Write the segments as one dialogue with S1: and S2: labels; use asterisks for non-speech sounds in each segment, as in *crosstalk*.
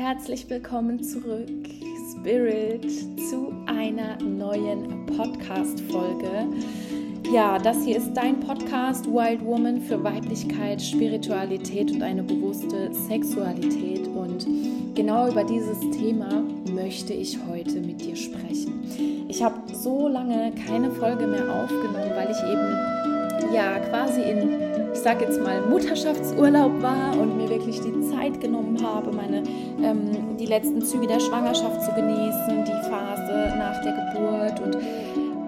S1: herzlich willkommen zurück, Spirit, zu einer neuen Podcast-Folge. Ja, das hier ist dein Podcast Wild Woman für Weiblichkeit, Spiritualität und eine bewusste Sexualität. Und genau über dieses Thema möchte ich heute mit dir sprechen. Ich habe so lange keine Folge mehr aufgenommen, weil ich eben ja quasi in ich sage jetzt mal, Mutterschaftsurlaub war und mir wirklich die Zeit genommen habe, meine, ähm, die letzten Züge der Schwangerschaft zu genießen, die Phase nach der Geburt und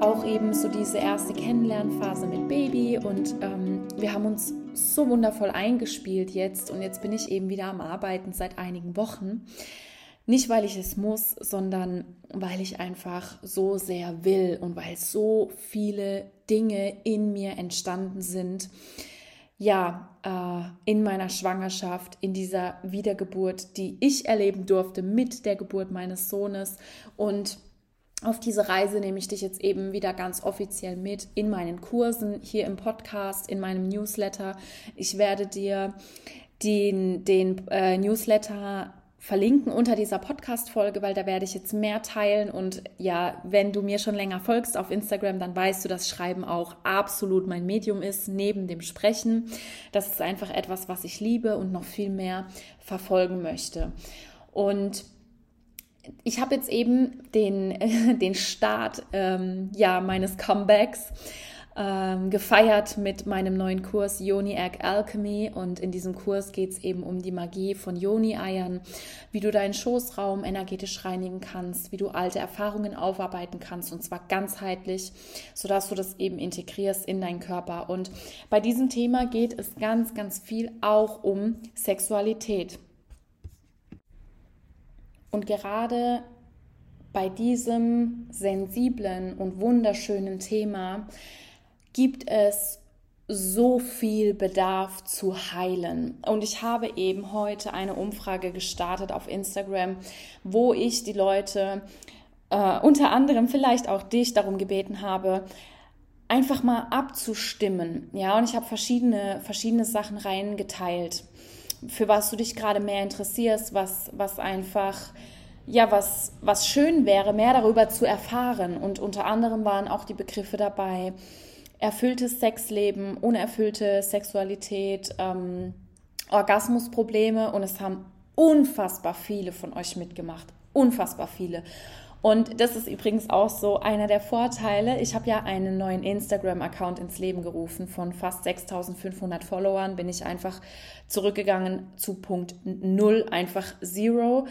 S1: auch eben so diese erste Kennenlernphase mit Baby und ähm, wir haben uns so wundervoll eingespielt jetzt und jetzt bin ich eben wieder am Arbeiten seit einigen Wochen. Nicht, weil ich es muss, sondern weil ich einfach so sehr will und weil so viele Dinge in mir entstanden sind, ja, äh, in meiner Schwangerschaft, in dieser Wiedergeburt, die ich erleben durfte mit der Geburt meines Sohnes. Und auf diese Reise nehme ich dich jetzt eben wieder ganz offiziell mit in meinen Kursen, hier im Podcast, in meinem Newsletter. Ich werde dir den, den äh, Newsletter verlinken unter dieser Podcast-Folge, weil da werde ich jetzt mehr teilen. Und ja, wenn du mir schon länger folgst auf Instagram, dann weißt du, dass Schreiben auch absolut mein Medium ist, neben dem Sprechen. Das ist einfach etwas, was ich liebe und noch viel mehr verfolgen möchte. Und ich habe jetzt eben den, *laughs* den Start ähm, ja, meines Comebacks ähm, gefeiert mit meinem neuen Kurs Yoni Egg Alchemy. Und in diesem Kurs geht es eben um die Magie von Yoni-Eiern, wie du deinen Schoßraum energetisch reinigen kannst, wie du alte Erfahrungen aufarbeiten kannst und zwar ganzheitlich, sodass du das eben integrierst in deinen Körper. Und bei diesem Thema geht es ganz, ganz viel auch um Sexualität. Und gerade bei diesem sensiblen und wunderschönen Thema gibt es so viel Bedarf zu heilen. Und ich habe eben heute eine Umfrage gestartet auf Instagram, wo ich die Leute, äh, unter anderem vielleicht auch dich, darum gebeten habe, einfach mal abzustimmen. Ja, und ich habe verschiedene, verschiedene Sachen reingeteilt, für was du dich gerade mehr interessierst, was, was einfach ja, was, was schön wäre, mehr darüber zu erfahren. Und unter anderem waren auch die Begriffe dabei, erfülltes Sexleben, unerfüllte Sexualität, ähm, Orgasmusprobleme und es haben unfassbar viele von euch mitgemacht. Unfassbar viele. Und das ist übrigens auch so einer der Vorteile. Ich habe ja einen neuen Instagram-Account ins Leben gerufen. Von fast 6500 Followern bin ich einfach zurückgegangen zu Punkt Null, einfach Zero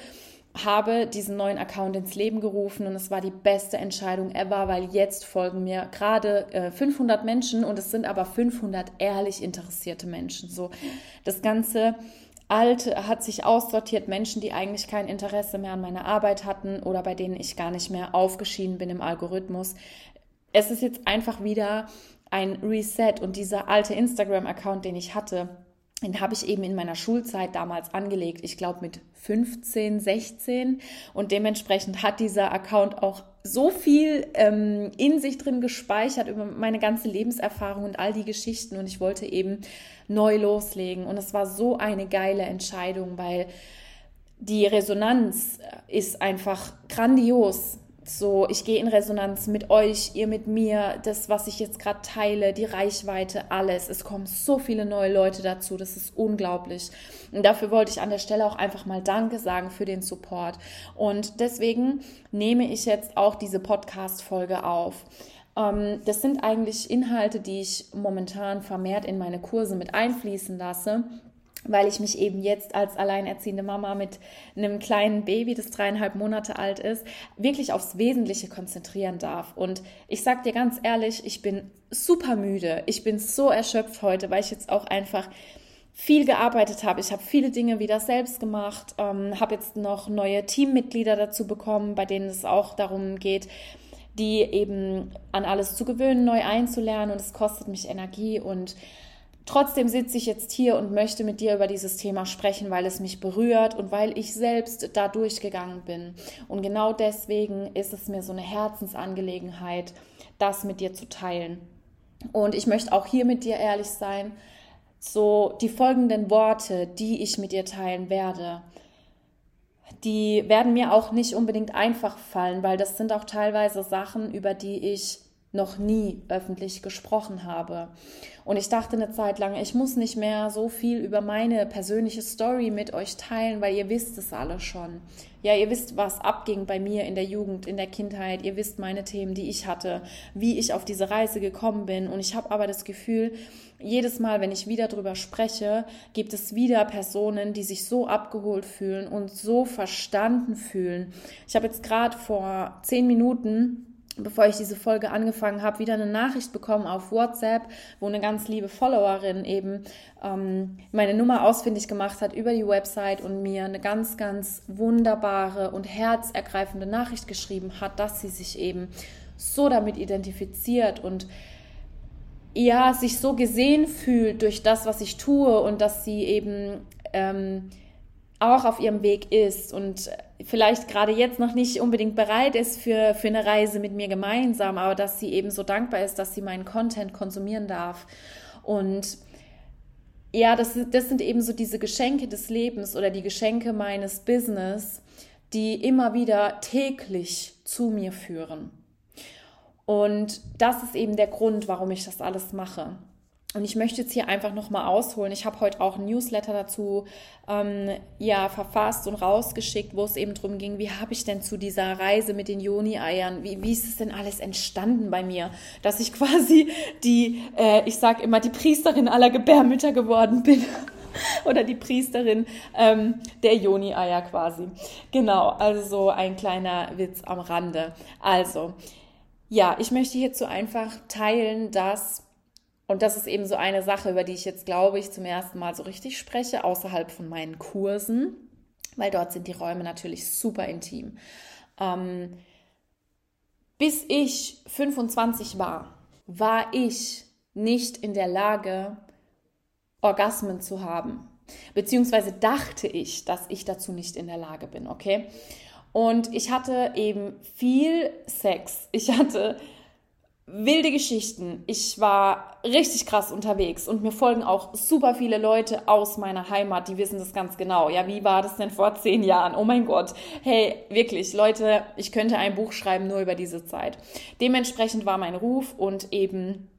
S1: habe diesen neuen Account ins Leben gerufen und es war die beste Entscheidung ever, weil jetzt folgen mir gerade äh, 500 Menschen und es sind aber 500 ehrlich interessierte Menschen. So das ganze Alte hat sich aussortiert, Menschen, die eigentlich kein Interesse mehr an meiner Arbeit hatten oder bei denen ich gar nicht mehr aufgeschieden bin im Algorithmus. Es ist jetzt einfach wieder ein Reset und dieser alte Instagram-Account, den ich hatte, den habe ich eben in meiner Schulzeit damals angelegt, ich glaube mit 15, 16 und dementsprechend hat dieser Account auch so viel ähm, in sich drin gespeichert über meine ganze Lebenserfahrung und all die Geschichten. Und ich wollte eben neu loslegen. Und es war so eine geile Entscheidung, weil die Resonanz ist einfach grandios so, ich gehe in Resonanz mit euch, ihr mit mir, das, was ich jetzt gerade teile, die Reichweite, alles. Es kommen so viele neue Leute dazu, das ist unglaublich. Und dafür wollte ich an der Stelle auch einfach mal Danke sagen für den Support. Und deswegen nehme ich jetzt auch diese Podcast-Folge auf. Ähm, das sind eigentlich Inhalte, die ich momentan vermehrt in meine Kurse mit einfließen lasse weil ich mich eben jetzt als alleinerziehende Mama mit einem kleinen Baby, das dreieinhalb Monate alt ist, wirklich aufs Wesentliche konzentrieren darf. Und ich sag dir ganz ehrlich, ich bin super müde. Ich bin so erschöpft heute, weil ich jetzt auch einfach viel gearbeitet habe. Ich habe viele Dinge wieder selbst gemacht, ähm, habe jetzt noch neue Teammitglieder dazu bekommen, bei denen es auch darum geht, die eben an alles zu gewöhnen, neu einzulernen. Und es kostet mich Energie und Trotzdem sitze ich jetzt hier und möchte mit dir über dieses Thema sprechen, weil es mich berührt und weil ich selbst da durchgegangen bin. Und genau deswegen ist es mir so eine Herzensangelegenheit, das mit dir zu teilen. Und ich möchte auch hier mit dir ehrlich sein. So die folgenden Worte, die ich mit dir teilen werde, die werden mir auch nicht unbedingt einfach fallen, weil das sind auch teilweise Sachen, über die ich noch nie öffentlich gesprochen habe. Und ich dachte eine Zeit lang, ich muss nicht mehr so viel über meine persönliche Story mit euch teilen, weil ihr wisst es alle schon. Ja, ihr wisst, was abging bei mir in der Jugend, in der Kindheit. Ihr wisst meine Themen, die ich hatte, wie ich auf diese Reise gekommen bin. Und ich habe aber das Gefühl, jedes Mal, wenn ich wieder drüber spreche, gibt es wieder Personen, die sich so abgeholt fühlen und so verstanden fühlen. Ich habe jetzt gerade vor zehn Minuten bevor ich diese Folge angefangen habe, wieder eine Nachricht bekommen auf WhatsApp, wo eine ganz liebe Followerin eben ähm, meine Nummer ausfindig gemacht hat über die Website und mir eine ganz, ganz wunderbare und herzergreifende Nachricht geschrieben hat, dass sie sich eben so damit identifiziert und ja, sich so gesehen fühlt durch das, was ich tue und dass sie eben ähm, auch auf ihrem Weg ist und vielleicht gerade jetzt noch nicht unbedingt bereit ist für, für eine Reise mit mir gemeinsam, aber dass sie eben so dankbar ist, dass sie meinen Content konsumieren darf. Und ja, das, das sind eben so diese Geschenke des Lebens oder die Geschenke meines Business, die immer wieder täglich zu mir führen. Und das ist eben der Grund, warum ich das alles mache. Und ich möchte jetzt hier einfach nochmal ausholen. Ich habe heute auch ein Newsletter dazu ähm, ja, verfasst und rausgeschickt, wo es eben darum ging, wie habe ich denn zu dieser Reise mit den Joni-Eiern, wie, wie ist es denn alles entstanden bei mir, dass ich *laughs* quasi die, äh, ich sage immer, die Priesterin aller Gebärmütter geworden bin. *laughs* Oder die Priesterin ähm, der Joni-Eier quasi. Genau, also so ein kleiner Witz am Rande. Also, ja, ich möchte hierzu einfach teilen, dass und das ist eben so eine Sache, über die ich jetzt, glaube ich, zum ersten Mal so richtig spreche, außerhalb von meinen Kursen, weil dort sind die Räume natürlich super intim. Ähm, bis ich 25 war, war ich nicht in der Lage, Orgasmen zu haben. Beziehungsweise dachte ich, dass ich dazu nicht in der Lage bin, okay? Und ich hatte eben viel Sex. Ich hatte wilde Geschichten. Ich war richtig krass unterwegs und mir folgen auch super viele Leute aus meiner Heimat, die wissen das ganz genau. Ja, wie war das denn vor zehn Jahren? Oh mein Gott. Hey, wirklich, Leute, ich könnte ein Buch schreiben nur über diese Zeit. Dementsprechend war mein Ruf und eben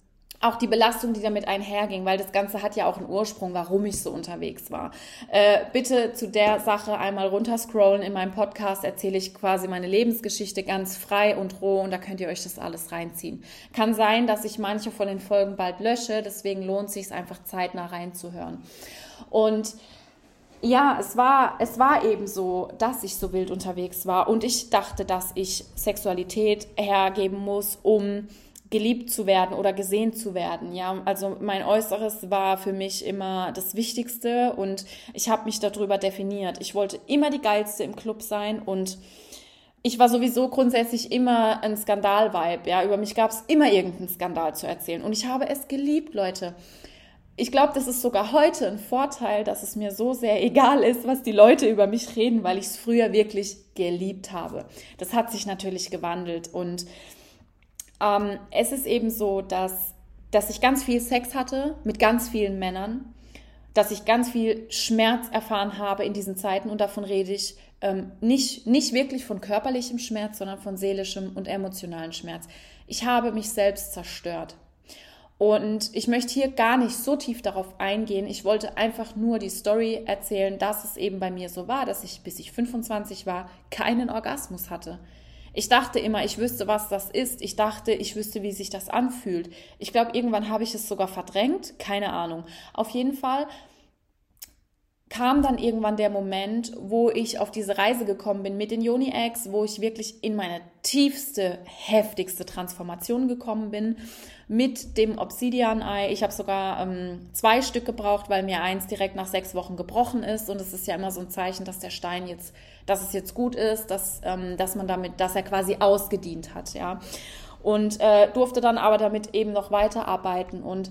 S1: auch die Belastung, die damit einherging, weil das Ganze hat ja auch einen Ursprung, warum ich so unterwegs war. Äh, bitte zu der Sache einmal runterscrollen. In meinem Podcast erzähle ich quasi meine Lebensgeschichte ganz frei und roh und da könnt ihr euch das alles reinziehen. Kann sein, dass ich manche von den Folgen bald lösche, deswegen lohnt sich es einfach zeitnah reinzuhören. Und ja, es war, es war eben so, dass ich so wild unterwegs war und ich dachte, dass ich Sexualität hergeben muss, um geliebt zu werden oder gesehen zu werden. Ja, also mein Äußeres war für mich immer das Wichtigste und ich habe mich darüber definiert. Ich wollte immer die geilste im Club sein und ich war sowieso grundsätzlich immer ein Skandal-Vibe. Ja, über mich gab es immer irgendeinen Skandal zu erzählen und ich habe es geliebt, Leute. Ich glaube, das ist sogar heute ein Vorteil, dass es mir so sehr *laughs* egal ist, was die Leute über mich reden, weil ich es früher wirklich geliebt habe. Das hat sich natürlich gewandelt und ähm, es ist eben so, dass, dass ich ganz viel Sex hatte mit ganz vielen Männern, dass ich ganz viel Schmerz erfahren habe in diesen Zeiten und davon rede ich ähm, nicht, nicht wirklich von körperlichem Schmerz, sondern von seelischem und emotionalen Schmerz. Ich habe mich selbst zerstört. Und ich möchte hier gar nicht so tief darauf eingehen. Ich wollte einfach nur die Story erzählen, dass es eben bei mir so war, dass ich, bis ich 25 war, keinen Orgasmus hatte. Ich dachte immer, ich wüsste, was das ist. Ich dachte, ich wüsste, wie sich das anfühlt. Ich glaube, irgendwann habe ich es sogar verdrängt. Keine Ahnung. Auf jeden Fall kam dann irgendwann der Moment, wo ich auf diese Reise gekommen bin mit den Yoni Eggs, wo ich wirklich in meine tiefste, heftigste Transformation gekommen bin mit dem Obsidian Ei. Ich habe sogar ähm, zwei Stück gebraucht, weil mir eins direkt nach sechs Wochen gebrochen ist und es ist ja immer so ein Zeichen, dass der Stein jetzt dass es jetzt gut ist, dass, ähm, dass man damit, dass er quasi ausgedient hat, ja. Und äh, durfte dann aber damit eben noch weiterarbeiten und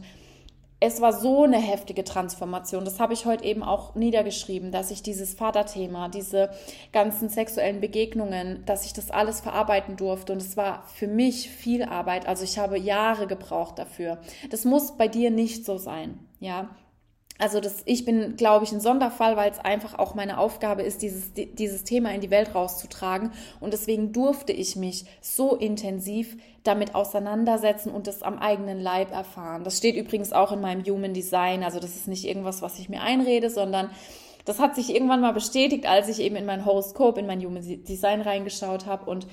S1: es war so eine heftige Transformation. Das habe ich heute eben auch niedergeschrieben, dass ich dieses Vaterthema, diese ganzen sexuellen Begegnungen, dass ich das alles verarbeiten durfte. Und es war für mich viel Arbeit. Also ich habe Jahre gebraucht dafür. Das muss bei dir nicht so sein. Ja, Also das, ich bin, glaube ich, ein Sonderfall, weil es einfach auch meine Aufgabe ist, dieses, dieses Thema in die Welt rauszutragen. Und deswegen durfte ich mich so intensiv damit auseinandersetzen und das am eigenen Leib erfahren. Das steht übrigens auch in meinem Human Design. Also das ist nicht irgendwas, was ich mir einrede, sondern das hat sich irgendwann mal bestätigt, als ich eben in mein Horoskop, in mein Human Design reingeschaut habe und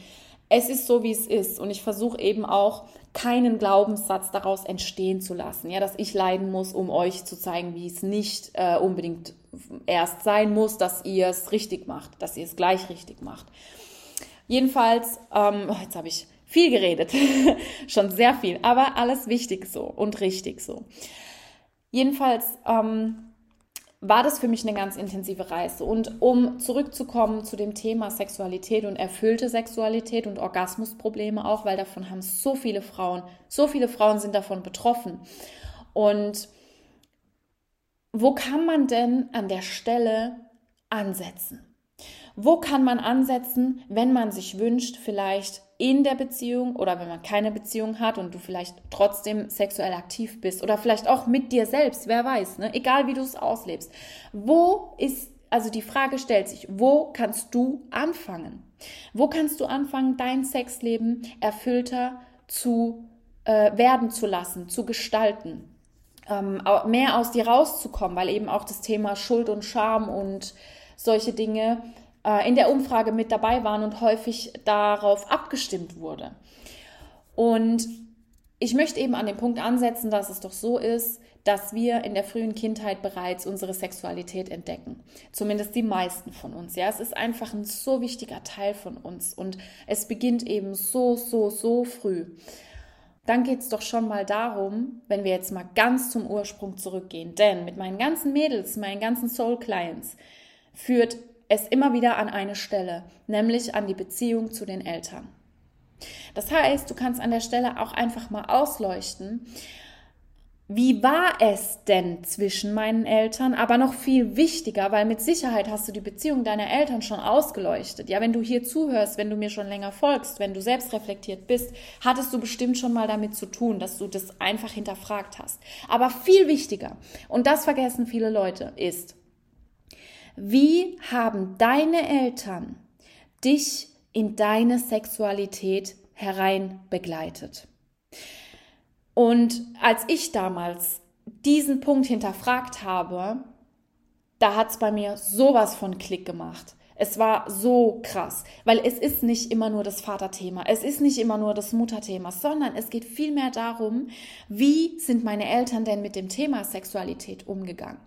S1: es ist so, wie es ist. Und ich versuche eben auch, keinen Glaubenssatz daraus entstehen zu lassen. Ja, dass ich leiden muss, um euch zu zeigen, wie es nicht äh, unbedingt erst sein muss, dass ihr es richtig macht, dass ihr es gleich richtig macht. Jedenfalls, ähm, oh, jetzt habe ich viel geredet, *laughs* schon sehr viel, aber alles wichtig so und richtig so. Jedenfalls, ähm, war das für mich eine ganz intensive Reise. Und um zurückzukommen zu dem Thema Sexualität und erfüllte Sexualität und Orgasmusprobleme auch, weil davon haben so viele Frauen, so viele Frauen sind davon betroffen. Und wo kann man denn an der Stelle ansetzen? Wo kann man ansetzen, wenn man sich wünscht, vielleicht in der Beziehung oder wenn man keine Beziehung hat und du vielleicht trotzdem sexuell aktiv bist oder vielleicht auch mit dir selbst, wer weiß, ne? egal wie du es auslebst. Wo ist, also die Frage stellt sich, wo kannst du anfangen? Wo kannst du anfangen, dein Sexleben erfüllter zu äh, werden zu lassen, zu gestalten? Ähm, mehr aus dir rauszukommen, weil eben auch das Thema Schuld und Scham und solche Dinge in der Umfrage mit dabei waren und häufig darauf abgestimmt wurde. Und ich möchte eben an dem Punkt ansetzen, dass es doch so ist, dass wir in der frühen Kindheit bereits unsere Sexualität entdecken. Zumindest die meisten von uns. Ja, es ist einfach ein so wichtiger Teil von uns und es beginnt eben so, so, so früh. Dann geht es doch schon mal darum, wenn wir jetzt mal ganz zum Ursprung zurückgehen. Denn mit meinen ganzen Mädels, meinen ganzen Soul Clients führt es immer wieder an eine Stelle, nämlich an die Beziehung zu den Eltern. Das heißt, du kannst an der Stelle auch einfach mal ausleuchten, wie war es denn zwischen meinen Eltern? Aber noch viel wichtiger, weil mit Sicherheit hast du die Beziehung deiner Eltern schon ausgeleuchtet. Ja, wenn du hier zuhörst, wenn du mir schon länger folgst, wenn du selbst reflektiert bist, hattest du bestimmt schon mal damit zu tun, dass du das einfach hinterfragt hast. Aber viel wichtiger, und das vergessen viele Leute, ist, wie haben deine Eltern dich in deine Sexualität herein begleitet? Und als ich damals diesen Punkt hinterfragt habe, da hat es bei mir sowas von Klick gemacht. Es war so krass, weil es ist nicht immer nur das Vaterthema, es ist nicht immer nur das Mutterthema, sondern es geht vielmehr darum, wie sind meine Eltern denn mit dem Thema Sexualität umgegangen.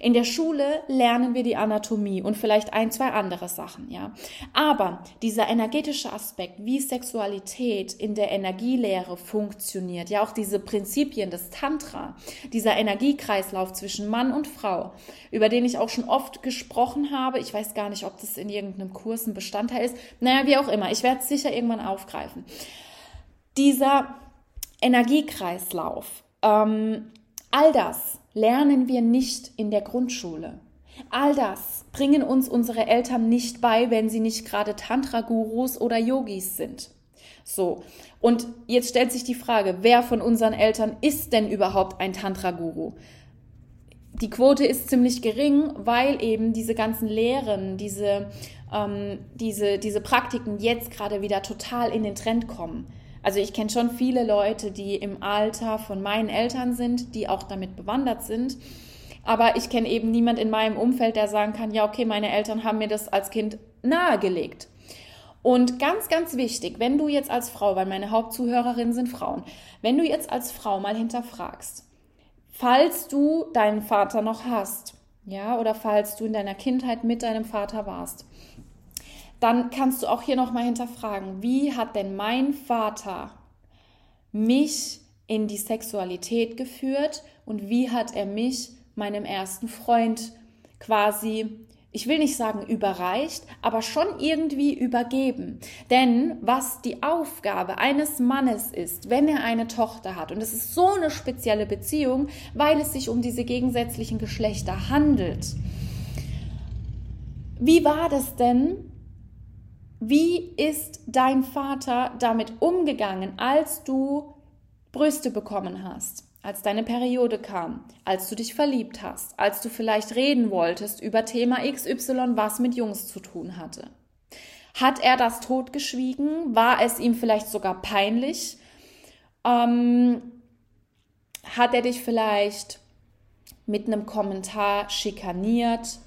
S1: In der Schule lernen wir die Anatomie und vielleicht ein, zwei andere Sachen, ja. Aber dieser energetische Aspekt, wie Sexualität in der Energielehre funktioniert, ja auch diese Prinzipien des Tantra, dieser Energiekreislauf zwischen Mann und Frau, über den ich auch schon oft gesprochen habe, ich weiß gar nicht, ob das in irgendeinem Kurs ein Bestandteil ist. Naja, wie auch immer. Ich werde es sicher irgendwann aufgreifen. Dieser Energiekreislauf, ähm, all das lernen wir nicht in der Grundschule. All das bringen uns unsere Eltern nicht bei, wenn sie nicht gerade Tantra-Gurus oder Yogis sind. So. Und jetzt stellt sich die Frage, wer von unseren Eltern ist denn überhaupt ein Tantra-Guru? Die Quote ist ziemlich gering, weil eben diese ganzen Lehren, diese, ähm, diese, diese Praktiken jetzt gerade wieder total in den Trend kommen. Also ich kenne schon viele Leute, die im Alter von meinen Eltern sind, die auch damit bewandert sind. Aber ich kenne eben niemand in meinem Umfeld, der sagen kann, ja, okay, meine Eltern haben mir das als Kind nahegelegt. Und ganz, ganz wichtig, wenn du jetzt als Frau, weil meine Hauptzuhörerinnen sind Frauen, wenn du jetzt als Frau mal hinterfragst, falls du deinen Vater noch hast, ja, oder falls du in deiner Kindheit mit deinem Vater warst, dann kannst du auch hier noch mal hinterfragen, wie hat denn mein Vater mich in die Sexualität geführt und wie hat er mich meinem ersten Freund quasi ich will nicht sagen überreicht, aber schon irgendwie übergeben. Denn was die Aufgabe eines Mannes ist, wenn er eine Tochter hat, und es ist so eine spezielle Beziehung, weil es sich um diese gegensätzlichen Geschlechter handelt. Wie war das denn? Wie ist dein Vater damit umgegangen, als du Brüste bekommen hast? Als deine Periode kam, als du dich verliebt hast, als du vielleicht reden wolltest über Thema XY, was mit Jungs zu tun hatte? Hat er das totgeschwiegen? War es ihm vielleicht sogar peinlich? Ähm, hat er dich vielleicht mit einem Kommentar schikaniert,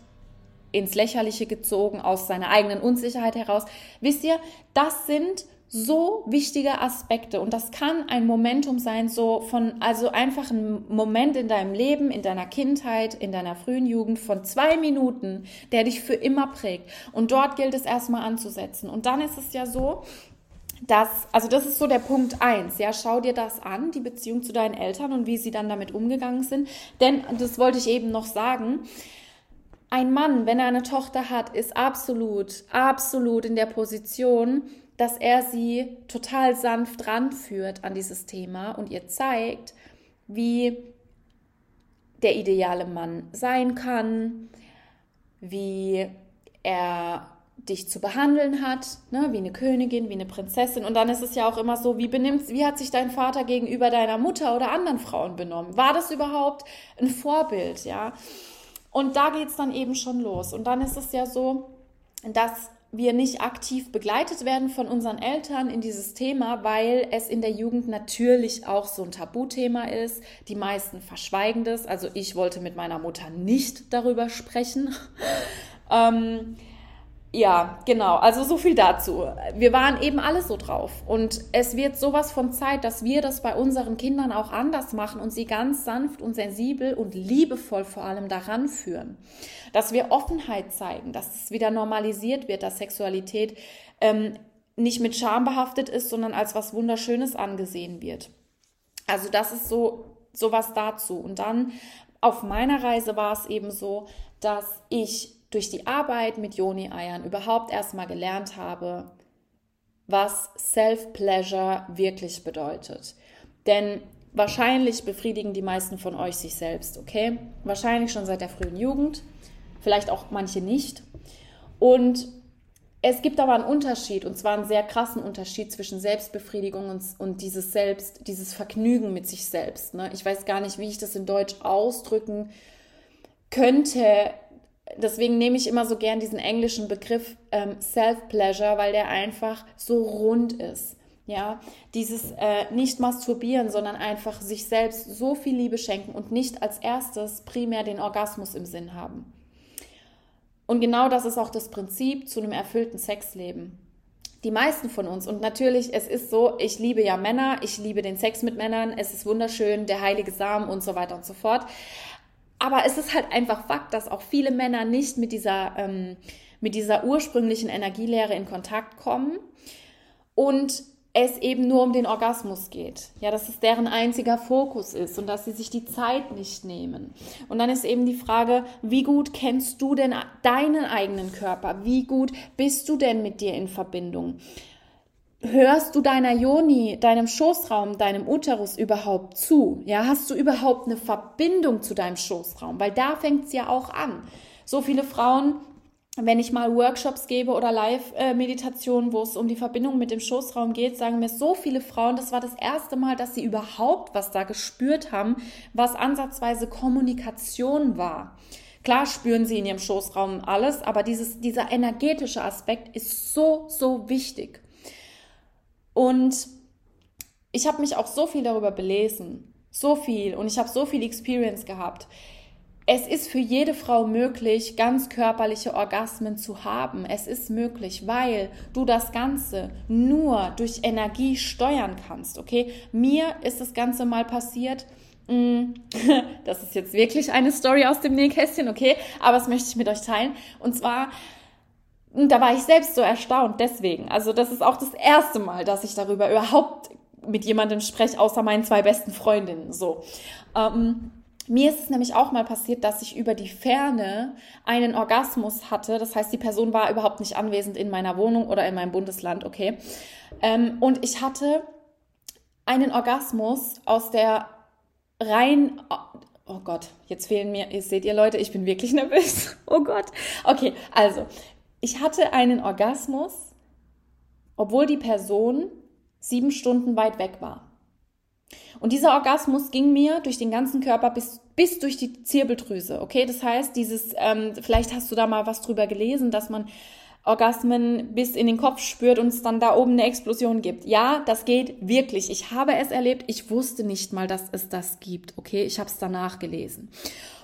S1: ins Lächerliche gezogen, aus seiner eigenen Unsicherheit heraus? Wisst ihr, das sind so wichtige Aspekte und das kann ein Momentum sein, so von, also einfach ein Moment in deinem Leben, in deiner Kindheit, in deiner frühen Jugend von zwei Minuten, der dich für immer prägt. Und dort gilt es erstmal anzusetzen. Und dann ist es ja so, dass, also das ist so der Punkt eins, ja, schau dir das an, die Beziehung zu deinen Eltern und wie sie dann damit umgegangen sind. Denn, das wollte ich eben noch sagen, ein Mann, wenn er eine Tochter hat, ist absolut, absolut in der Position, dass er sie total sanft ranführt an dieses Thema und ihr zeigt, wie der ideale Mann sein kann, wie er dich zu behandeln hat, ne, wie eine Königin, wie eine Prinzessin. Und dann ist es ja auch immer so, wie benimmt, wie hat sich dein Vater gegenüber deiner Mutter oder anderen Frauen benommen? War das überhaupt ein Vorbild, ja? Und da geht es dann eben schon los. Und dann ist es ja so, dass wir nicht aktiv begleitet werden von unseren Eltern in dieses Thema, weil es in der Jugend natürlich auch so ein Tabuthema ist. Die meisten verschweigen das. Also ich wollte mit meiner Mutter nicht darüber sprechen. *laughs* ähm, ja, genau. Also so viel dazu. Wir waren eben alle so drauf. Und es wird sowas von Zeit, dass wir das bei unseren Kindern auch anders machen und sie ganz sanft und sensibel und liebevoll vor allem daran führen. Dass wir Offenheit zeigen, dass es wieder normalisiert wird, dass Sexualität ähm, nicht mit Scham behaftet ist, sondern als was Wunderschönes angesehen wird. Also das ist so sowas dazu. Und dann auf meiner Reise war es eben so, dass ich durch die Arbeit mit Joni-Eiern überhaupt erstmal gelernt habe, was Self-Pleasure wirklich bedeutet. Denn wahrscheinlich befriedigen die meisten von euch sich selbst, okay? Wahrscheinlich schon seit der frühen Jugend, vielleicht auch manche nicht. Und es gibt aber einen Unterschied, und zwar einen sehr krassen Unterschied zwischen Selbstbefriedigung und, und dieses Selbst, dieses Vergnügen mit sich selbst. Ne? Ich weiß gar nicht, wie ich das in Deutsch ausdrücken könnte deswegen nehme ich immer so gern diesen englischen Begriff ähm, Self-Pleasure, weil der einfach so rund ist. Ja, dieses äh, nicht masturbieren, sondern einfach sich selbst so viel Liebe schenken und nicht als erstes primär den Orgasmus im Sinn haben. Und genau das ist auch das Prinzip zu einem erfüllten Sexleben. Die meisten von uns, und natürlich, es ist so, ich liebe ja Männer, ich liebe den Sex mit Männern, es ist wunderschön, der heilige Samen und so weiter und so fort. Aber es ist halt einfach Fakt, dass auch viele Männer nicht mit dieser, ähm, mit dieser ursprünglichen Energielehre in Kontakt kommen und es eben nur um den Orgasmus geht. Ja, dass es deren einziger Fokus ist und dass sie sich die Zeit nicht nehmen. Und dann ist eben die Frage, wie gut kennst du denn deinen eigenen Körper? Wie gut bist du denn mit dir in Verbindung? hörst du deiner Joni, deinem Schoßraum, deinem Uterus überhaupt zu? Ja, hast du überhaupt eine Verbindung zu deinem Schoßraum? Weil da fängt es ja auch an. So viele Frauen, wenn ich mal Workshops gebe oder Live-Meditationen, wo es um die Verbindung mit dem Schoßraum geht, sagen mir so viele Frauen, das war das erste Mal, dass sie überhaupt was da gespürt haben, was ansatzweise Kommunikation war. Klar spüren sie in ihrem Schoßraum alles, aber dieses, dieser energetische Aspekt ist so, so wichtig. Und ich habe mich auch so viel darüber belesen, so viel und ich habe so viel Experience gehabt. Es ist für jede Frau möglich, ganz körperliche Orgasmen zu haben. Es ist möglich, weil du das Ganze nur durch Energie steuern kannst. Okay, mir ist das Ganze mal passiert. Mm, *laughs* das ist jetzt wirklich eine Story aus dem Nähkästchen, okay, aber das möchte ich mit euch teilen. Und zwar und da war ich selbst so erstaunt deswegen. Also das ist auch das erste Mal, dass ich darüber überhaupt mit jemandem spreche, außer meinen zwei besten Freundinnen. So. Ähm, mir ist es nämlich auch mal passiert, dass ich über die Ferne einen Orgasmus hatte. Das heißt, die Person war überhaupt nicht anwesend in meiner Wohnung oder in meinem Bundesland, okay. Ähm, und ich hatte einen Orgasmus aus der rein Oh Gott, jetzt fehlen mir, ihr seht ihr Leute, ich bin wirklich *laughs* nervös. Oh Gott. Okay, also ich hatte einen Orgasmus, obwohl die Person sieben Stunden weit weg war. Und dieser Orgasmus ging mir durch den ganzen Körper bis, bis durch die Zirbeldrüse. Okay, das heißt, dieses, ähm, vielleicht hast du da mal was drüber gelesen, dass man Orgasmen bis in den Kopf spürt und es dann da oben eine Explosion gibt. Ja, das geht wirklich. Ich habe es erlebt. Ich wusste nicht mal, dass es das gibt. Okay, ich habe es danach gelesen.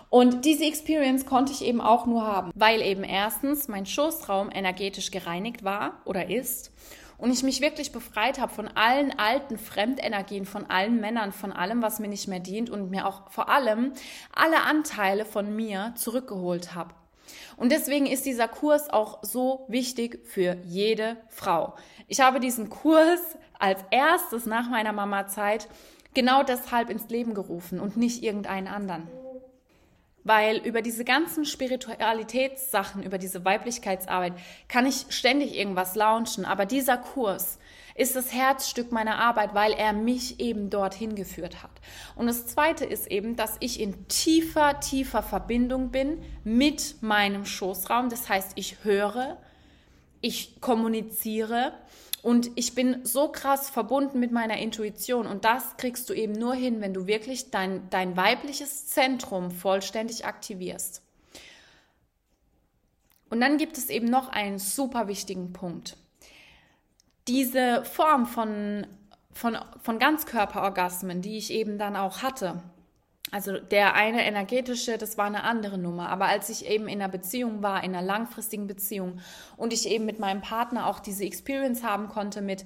S1: Und diese Experience konnte ich eben auch nur haben, weil eben erstens mein Schoßraum energetisch gereinigt war oder ist und ich mich wirklich befreit habe von allen alten Fremdenergien, von allen Männern, von allem, was mir nicht mehr dient und mir auch vor allem alle Anteile von mir zurückgeholt habe. Und deswegen ist dieser Kurs auch so wichtig für jede Frau. Ich habe diesen Kurs als erstes nach meiner Mama-Zeit genau deshalb ins Leben gerufen und nicht irgendeinen anderen weil über diese ganzen Spiritualitätssachen, über diese Weiblichkeitsarbeit kann ich ständig irgendwas launchen, aber dieser Kurs ist das Herzstück meiner Arbeit, weil er mich eben dorthin geführt hat. Und das Zweite ist eben, dass ich in tiefer, tiefer Verbindung bin mit meinem Schoßraum. Das heißt, ich höre, ich kommuniziere und ich bin so krass verbunden mit meiner Intuition und das kriegst du eben nur hin, wenn du wirklich dein, dein weibliches Zentrum vollständig aktivierst. Und dann gibt es eben noch einen super wichtigen Punkt. Diese Form von, von, von Ganzkörperorgasmen, die ich eben dann auch hatte, also der eine energetische, das war eine andere Nummer. Aber als ich eben in einer Beziehung war, in einer langfristigen Beziehung und ich eben mit meinem Partner auch diese Experience haben konnte mit,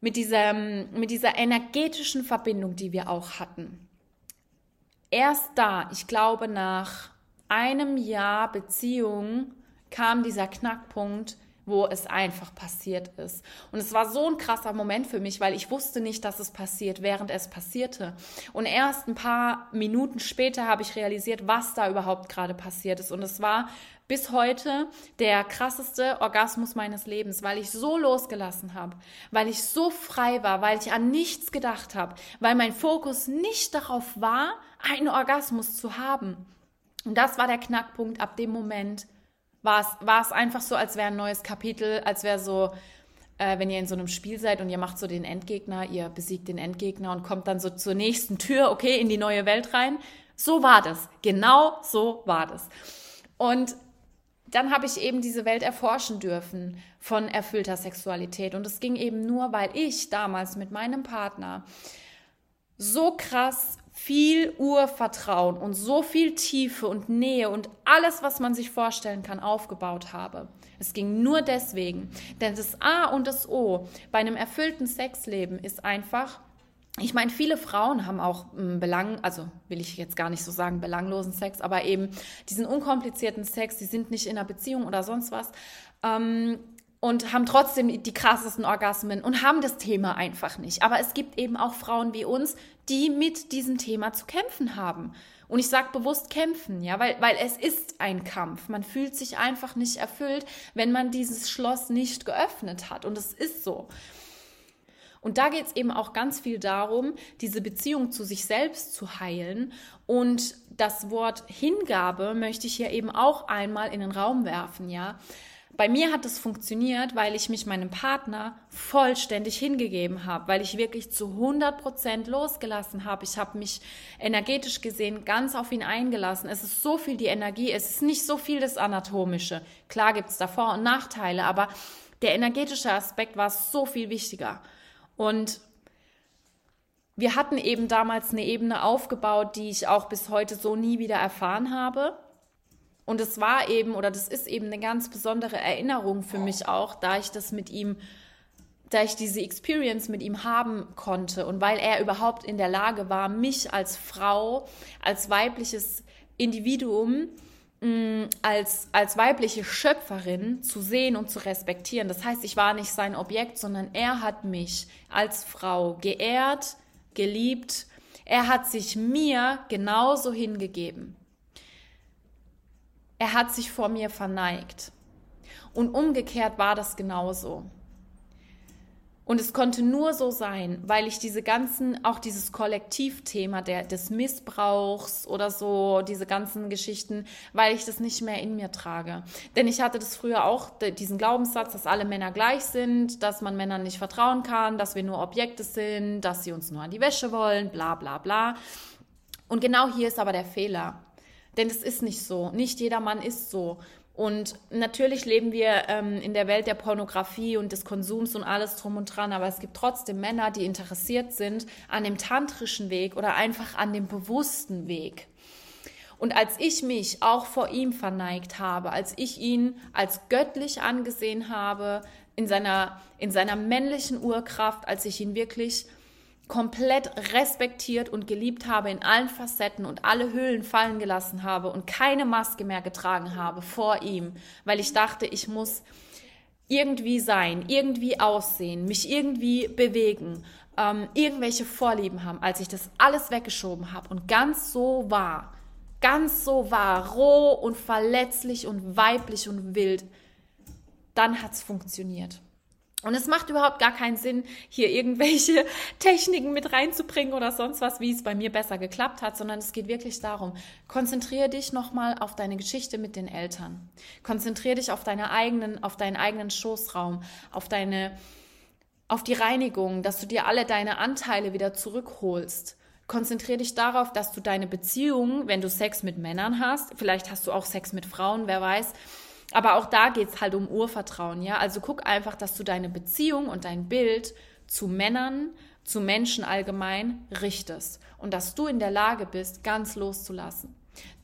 S1: mit, dieser, mit dieser energetischen Verbindung, die wir auch hatten. Erst da, ich glaube nach einem Jahr Beziehung, kam dieser Knackpunkt, wo es einfach passiert ist. Und es war so ein krasser Moment für mich, weil ich wusste nicht, dass es passiert, während es passierte. Und erst ein paar Minuten später habe ich realisiert, was da überhaupt gerade passiert ist. Und es war bis heute der krasseste Orgasmus meines Lebens, weil ich so losgelassen habe, weil ich so frei war, weil ich an nichts gedacht habe, weil mein Fokus nicht darauf war, einen Orgasmus zu haben. Und das war der Knackpunkt ab dem Moment, war es, einfach so, als wäre ein neues Kapitel, als wäre so, äh, wenn ihr in so einem Spiel seid und ihr macht so den Endgegner, ihr besiegt den Endgegner und kommt dann so zur nächsten Tür, okay, in die neue Welt rein. So war das. Genau so war das. Und dann habe ich eben diese Welt erforschen dürfen von erfüllter Sexualität. Und es ging eben nur, weil ich damals mit meinem Partner so krass viel Urvertrauen und so viel Tiefe und Nähe und alles, was man sich vorstellen kann, aufgebaut habe. Es ging nur deswegen. Denn das A und das O bei einem erfüllten Sexleben ist einfach, ich meine, viele Frauen haben auch ähm, Belang, also will ich jetzt gar nicht so sagen, belanglosen Sex, aber eben diesen unkomplizierten Sex, die sind nicht in einer Beziehung oder sonst was. Ähm, und haben trotzdem die krassesten Orgasmen und haben das Thema einfach nicht. Aber es gibt eben auch Frauen wie uns, die mit diesem Thema zu kämpfen haben. Und ich sage bewusst kämpfen, ja, weil, weil es ist ein Kampf. Man fühlt sich einfach nicht erfüllt, wenn man dieses Schloss nicht geöffnet hat. Und es ist so. Und da geht es eben auch ganz viel darum, diese Beziehung zu sich selbst zu heilen. Und das Wort Hingabe möchte ich hier eben auch einmal in den Raum werfen, ja. Bei mir hat es funktioniert, weil ich mich meinem Partner vollständig hingegeben habe, weil ich wirklich zu 100 Prozent losgelassen habe. Ich habe mich energetisch gesehen ganz auf ihn eingelassen. Es ist so viel die Energie, es ist nicht so viel das Anatomische. Klar gibt es da Vor- und Nachteile, aber der energetische Aspekt war so viel wichtiger. Und wir hatten eben damals eine Ebene aufgebaut, die ich auch bis heute so nie wieder erfahren habe. Und es war eben, oder das ist eben eine ganz besondere Erinnerung für mich auch, da ich das mit ihm, da ich diese Experience mit ihm haben konnte und weil er überhaupt in der Lage war, mich als Frau, als weibliches Individuum, mm, als, als weibliche Schöpferin zu sehen und zu respektieren. Das heißt, ich war nicht sein Objekt, sondern er hat mich als Frau geehrt, geliebt. Er hat sich mir genauso hingegeben. Er hat sich vor mir verneigt. Und umgekehrt war das genauso. Und es konnte nur so sein, weil ich diese ganzen, auch dieses Kollektivthema der, des Missbrauchs oder so, diese ganzen Geschichten, weil ich das nicht mehr in mir trage. Denn ich hatte das früher auch, diesen Glaubenssatz, dass alle Männer gleich sind, dass man Männern nicht vertrauen kann, dass wir nur Objekte sind, dass sie uns nur an die Wäsche wollen, bla bla bla. Und genau hier ist aber der Fehler. Denn es ist nicht so. Nicht jeder Mann ist so. Und natürlich leben wir ähm, in der Welt der Pornografie und des Konsums und alles drum und dran, aber es gibt trotzdem Männer, die interessiert sind an dem tantrischen Weg oder einfach an dem bewussten Weg. Und als ich mich auch vor ihm verneigt habe, als ich ihn als göttlich angesehen habe, in seiner, in seiner männlichen Urkraft, als ich ihn wirklich komplett respektiert und geliebt habe in allen Facetten und alle Höhlen fallen gelassen habe und keine Maske mehr getragen habe vor ihm, weil ich dachte, ich muss irgendwie sein, irgendwie aussehen, mich irgendwie bewegen, ähm, irgendwelche Vorlieben haben, als ich das alles weggeschoben habe und ganz so war, ganz so war, roh und verletzlich und weiblich und wild, dann hat es funktioniert. Und es macht überhaupt gar keinen Sinn, hier irgendwelche *laughs* Techniken mit reinzubringen oder sonst was, wie es bei mir besser geklappt hat, sondern es geht wirklich darum, konzentriere dich nochmal auf deine Geschichte mit den Eltern. Konzentriere dich auf deine eigenen, auf deinen eigenen Schoßraum, auf deine, auf die Reinigung, dass du dir alle deine Anteile wieder zurückholst. Konzentriere dich darauf, dass du deine Beziehung, wenn du Sex mit Männern hast, vielleicht hast du auch Sex mit Frauen, wer weiß, aber auch da geht es halt um Urvertrauen, ja. Also guck einfach, dass du deine Beziehung und dein Bild zu Männern, zu Menschen allgemein richtest und dass du in der Lage bist, ganz loszulassen.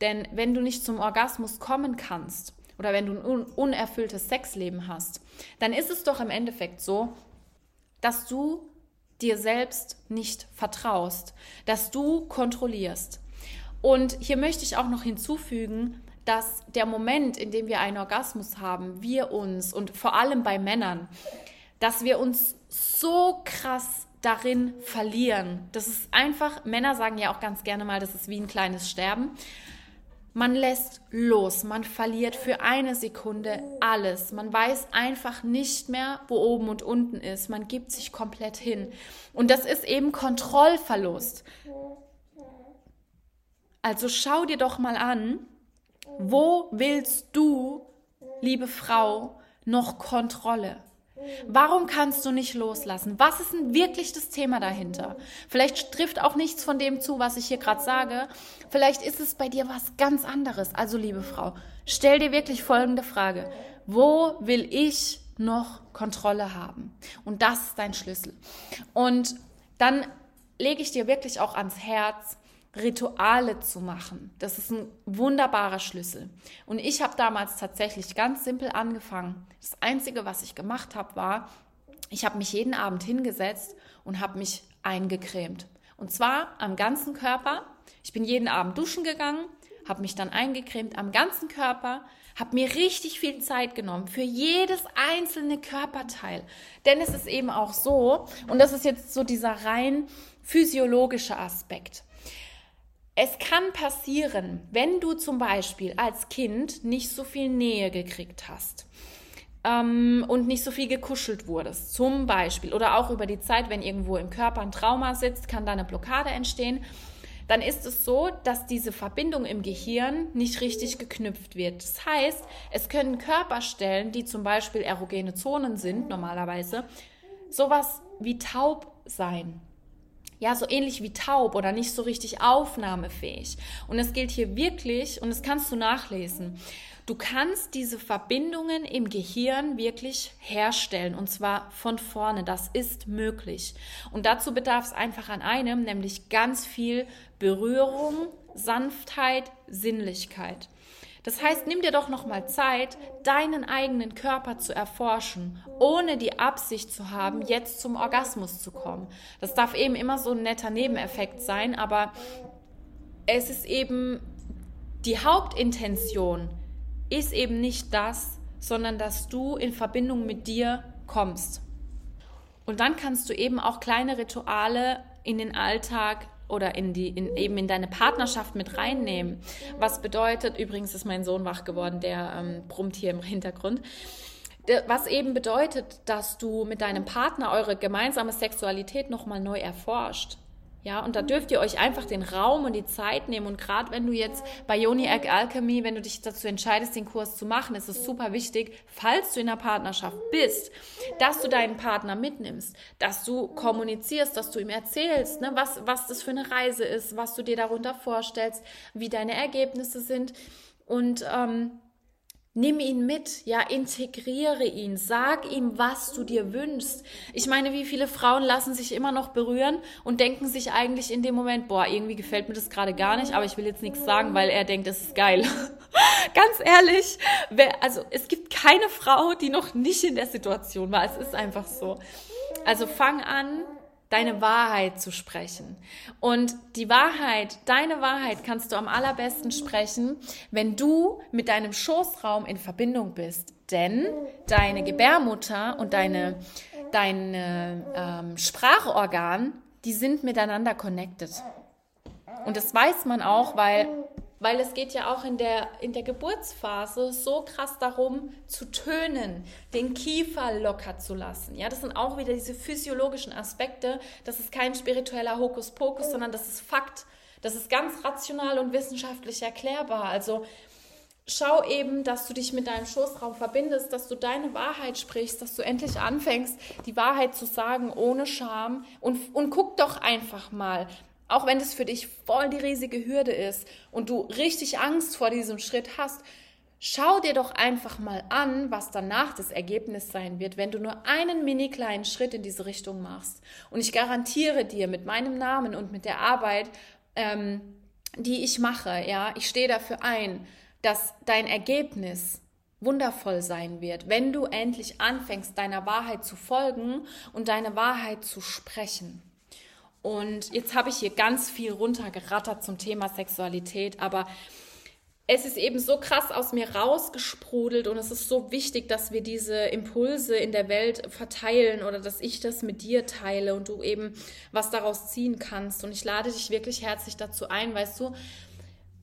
S1: Denn wenn du nicht zum Orgasmus kommen kannst oder wenn du ein unerfülltes Sexleben hast, dann ist es doch im Endeffekt so, dass du dir selbst nicht vertraust, dass du kontrollierst. Und hier möchte ich auch noch hinzufügen, dass der Moment, in dem wir einen Orgasmus haben, wir uns und vor allem bei Männern, dass wir uns so krass darin verlieren. Das ist einfach, Männer sagen ja auch ganz gerne mal, das ist wie ein kleines Sterben. Man lässt los, man verliert für eine Sekunde alles. Man weiß einfach nicht mehr, wo oben und unten ist. Man gibt sich komplett hin. Und das ist eben Kontrollverlust. Also schau dir doch mal an, wo willst du, liebe Frau, noch Kontrolle? Warum kannst du nicht loslassen? Was ist denn wirklich das Thema dahinter? Vielleicht trifft auch nichts von dem zu, was ich hier gerade sage. Vielleicht ist es bei dir was ganz anderes. Also, liebe Frau, stell dir wirklich folgende Frage. Wo will ich noch Kontrolle haben? Und das ist dein Schlüssel. Und dann lege ich dir wirklich auch ans Herz, Rituale zu machen. Das ist ein wunderbarer Schlüssel. Und ich habe damals tatsächlich ganz simpel angefangen. Das Einzige, was ich gemacht habe, war, ich habe mich jeden Abend hingesetzt und habe mich eingecremt. Und zwar am ganzen Körper. Ich bin jeden Abend duschen gegangen, habe mich dann eingecremt am ganzen Körper, habe mir richtig viel Zeit genommen für jedes einzelne Körperteil. Denn es ist eben auch so, und das ist jetzt so dieser rein physiologische Aspekt. Es kann passieren, wenn du zum Beispiel als Kind nicht so viel Nähe gekriegt hast ähm, und nicht so viel gekuschelt wurdest, zum Beispiel, oder auch über die Zeit, wenn irgendwo im Körper ein Trauma sitzt, kann da eine Blockade entstehen. Dann ist es so, dass diese Verbindung im Gehirn nicht richtig geknüpft wird. Das heißt, es können Körperstellen, die zum Beispiel erogene Zonen sind, normalerweise, sowas wie taub sein ja, so ähnlich wie taub oder nicht so richtig aufnahmefähig. Und es gilt hier wirklich, und das kannst du nachlesen, du kannst diese Verbindungen im Gehirn wirklich herstellen und zwar von vorne. Das ist möglich. Und dazu bedarf es einfach an einem, nämlich ganz viel Berührung, Sanftheit, Sinnlichkeit. Das heißt, nimm dir doch noch mal Zeit, deinen eigenen Körper zu erforschen, ohne die Absicht zu haben, jetzt zum Orgasmus zu kommen. Das darf eben immer so ein netter Nebeneffekt sein, aber es ist eben die Hauptintention ist eben nicht das, sondern dass du in Verbindung mit dir kommst. Und dann kannst du eben auch kleine Rituale in den Alltag oder in die, in, eben in deine Partnerschaft mit reinnehmen. Was bedeutet, übrigens ist mein Sohn wach geworden, der ähm, brummt hier im Hintergrund. was eben bedeutet, dass du mit deinem Partner eure gemeinsame Sexualität nochmal neu erforscht. Ja, und da dürft ihr euch einfach den Raum und die Zeit nehmen. Und gerade wenn du jetzt bei Yoni Egg Alchemy, wenn du dich dazu entscheidest, den Kurs zu machen, ist es super wichtig, falls du in einer Partnerschaft bist, dass du deinen Partner mitnimmst, dass du kommunizierst, dass du ihm erzählst, ne, was, was das für eine Reise ist, was du dir darunter vorstellst, wie deine Ergebnisse sind. Und ähm, Nimm ihn mit, ja, integriere ihn, sag ihm, was du dir wünschst. Ich meine, wie viele Frauen lassen sich immer noch berühren und denken sich eigentlich in dem Moment, boah, irgendwie gefällt mir das gerade gar nicht, aber ich will jetzt nichts sagen, weil er denkt, das ist geil. *laughs* Ganz ehrlich, wer, also es gibt keine Frau, die noch nicht in der Situation war. Es ist einfach so. Also fang an, deine Wahrheit zu sprechen. Und die Wahrheit, deine Wahrheit kannst du am allerbesten sprechen, wenn du mit deinem Schoßraum in Verbindung bist. Denn deine Gebärmutter und deine, deine ähm, Sprachorgan, die sind miteinander connected. Und das weiß man auch, weil weil es geht ja auch in der, in der Geburtsphase so krass darum, zu tönen, den Kiefer locker zu lassen. Ja, das sind auch wieder diese physiologischen Aspekte. Das ist kein spiritueller Hokuspokus, sondern das ist Fakt. Das ist ganz rational und wissenschaftlich erklärbar. Also schau eben, dass du dich mit deinem Schoßraum verbindest, dass du deine Wahrheit sprichst, dass du endlich anfängst, die Wahrheit zu sagen ohne Scham. Und, und guck doch einfach mal, auch wenn das für dich voll die riesige Hürde ist und du richtig Angst vor diesem Schritt hast, schau dir doch einfach mal an, was danach das Ergebnis sein wird, wenn du nur einen mini kleinen Schritt in diese Richtung machst. Und ich garantiere dir mit meinem Namen und mit der Arbeit, ähm, die ich mache, ja, ich stehe dafür ein, dass dein Ergebnis wundervoll sein wird, wenn du endlich anfängst, deiner Wahrheit zu folgen und deine Wahrheit zu sprechen. Und jetzt habe ich hier ganz viel runtergerattert zum Thema Sexualität, aber es ist eben so krass aus mir rausgesprudelt und es ist so wichtig, dass wir diese Impulse in der Welt verteilen oder dass ich das mit dir teile und du eben was daraus ziehen kannst. Und ich lade dich wirklich herzlich dazu ein, weißt du,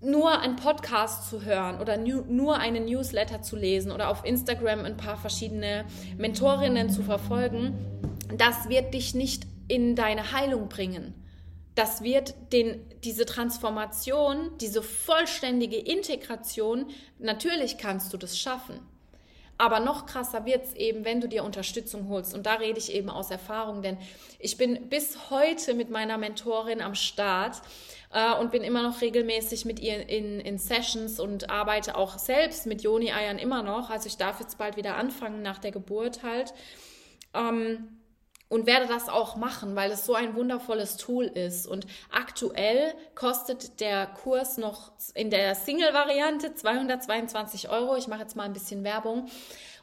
S1: nur einen Podcast zu hören oder nur einen Newsletter zu lesen oder auf Instagram ein paar verschiedene Mentorinnen zu verfolgen, das wird dich nicht in deine Heilung bringen. Das wird den, diese Transformation, diese vollständige Integration, natürlich kannst du das schaffen. Aber noch krasser wird es eben, wenn du dir Unterstützung holst. Und da rede ich eben aus Erfahrung, denn ich bin bis heute mit meiner Mentorin am Start äh, und bin immer noch regelmäßig mit ihr in, in Sessions und arbeite auch selbst mit Joni-Eiern immer noch. Also ich darf jetzt bald wieder anfangen nach der Geburt halt. Ähm, und werde das auch machen, weil es so ein wundervolles Tool ist. Und aktuell kostet der Kurs noch in der Single-Variante 222 Euro. Ich mache jetzt mal ein bisschen Werbung.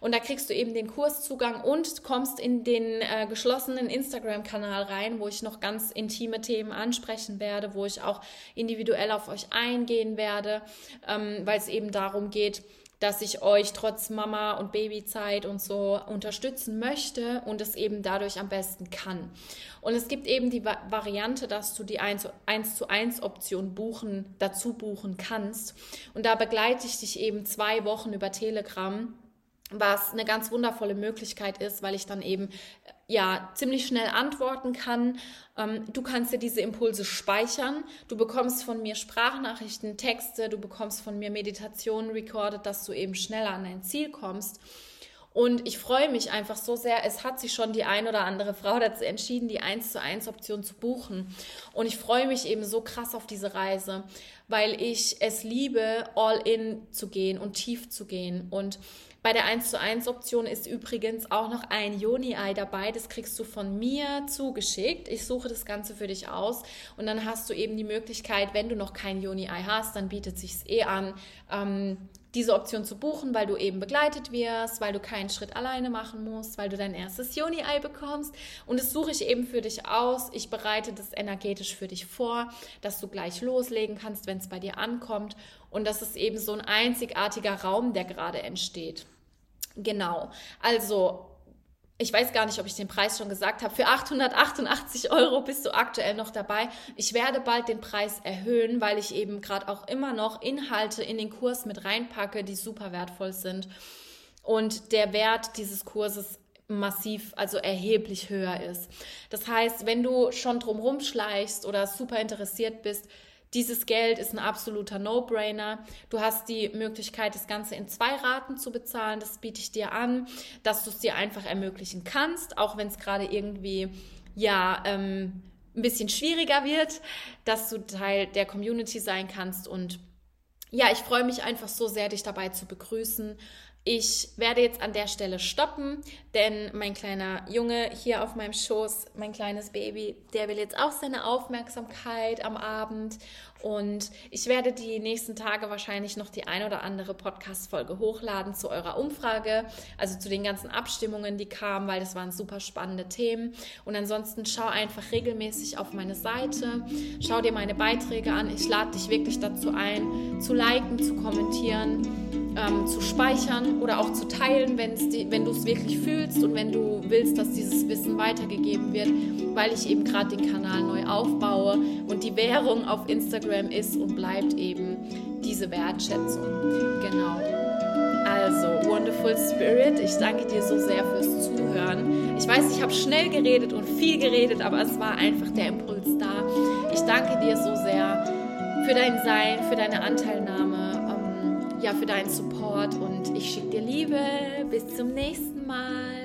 S1: Und da kriegst du eben den Kurszugang und kommst in den äh, geschlossenen Instagram-Kanal rein, wo ich noch ganz intime Themen ansprechen werde, wo ich auch individuell auf euch eingehen werde, ähm, weil es eben darum geht, dass ich euch trotz Mama und Babyzeit und so unterstützen möchte und es eben dadurch am besten kann. Und es gibt eben die Variante, dass du die 1 zu 1 Option buchen, dazu buchen kannst. Und da begleite ich dich eben zwei Wochen über Telegram was eine ganz wundervolle Möglichkeit ist, weil ich dann eben ja ziemlich schnell antworten kann. Ähm, du kannst dir diese Impulse speichern. Du bekommst von mir Sprachnachrichten, Texte, du bekommst von mir Meditationen recorded, dass du eben schneller an dein Ziel kommst. Und ich freue mich einfach so sehr. Es hat sich schon die ein oder andere Frau dazu entschieden, die 1 zu 1 Option zu buchen. Und ich freue mich eben so krass auf diese Reise, weil ich es liebe, all in zu gehen und tief zu gehen. Und bei der 1 zu 1 Option ist übrigens auch noch ein Joni-Ei dabei. Das kriegst du von mir zugeschickt. Ich suche das Ganze für dich aus und dann hast du eben die Möglichkeit, wenn du noch kein Joni-Ei hast, dann bietet sich eh an, ähm, diese Option zu buchen, weil du eben begleitet wirst, weil du keinen Schritt alleine machen musst, weil du dein erstes Joni-Ei bekommst. Und das suche ich eben für dich aus. Ich bereite das energetisch für dich vor, dass du gleich loslegen kannst, wenn es bei dir ankommt. Und das ist eben so ein einzigartiger Raum, der gerade entsteht. Genau. Also, ich weiß gar nicht, ob ich den Preis schon gesagt habe. Für 888 Euro bist du aktuell noch dabei. Ich werde bald den Preis erhöhen, weil ich eben gerade auch immer noch Inhalte in den Kurs mit reinpacke, die super wertvoll sind. und der Wert dieses Kurses massiv, also erheblich höher ist. Das heißt, wenn du schon drumherum schleichst oder super interessiert bist, dieses Geld ist ein absoluter No-Brainer. Du hast die Möglichkeit, das Ganze in zwei Raten zu bezahlen. Das biete ich dir an, dass du es dir einfach ermöglichen kannst, auch wenn es gerade irgendwie ja ähm, ein bisschen schwieriger wird, dass du Teil der Community sein kannst und ja, ich freue mich einfach so sehr, dich dabei zu begrüßen. Ich werde jetzt an der Stelle stoppen, denn mein kleiner Junge hier auf meinem Schoß, mein kleines Baby, der will jetzt auch seine Aufmerksamkeit am Abend. Und ich werde die nächsten Tage wahrscheinlich noch die ein oder andere Podcast-Folge hochladen zu eurer Umfrage, also zu den ganzen Abstimmungen, die kamen, weil das waren super spannende Themen. Und ansonsten schau einfach regelmäßig auf meine Seite, schau dir meine Beiträge an. Ich lade dich wirklich dazu ein, zu liken, zu kommentieren ähm, zu speichern oder auch zu teilen, die, wenn du es wirklich fühlst und wenn du willst, dass dieses Wissen weitergegeben wird, weil ich eben gerade den Kanal neu aufbaue und die Währung auf Instagram ist und bleibt eben diese Wertschätzung. Genau. Also, Wonderful Spirit, ich danke dir so sehr fürs Zuhören. Ich weiß, ich habe schnell geredet und viel geredet, aber es war einfach der Impuls da. Ich danke dir so sehr für dein Sein, für deine Anteilnahme ja, für deinen Support und ich schicke dir Liebe. Bis zum nächsten Mal.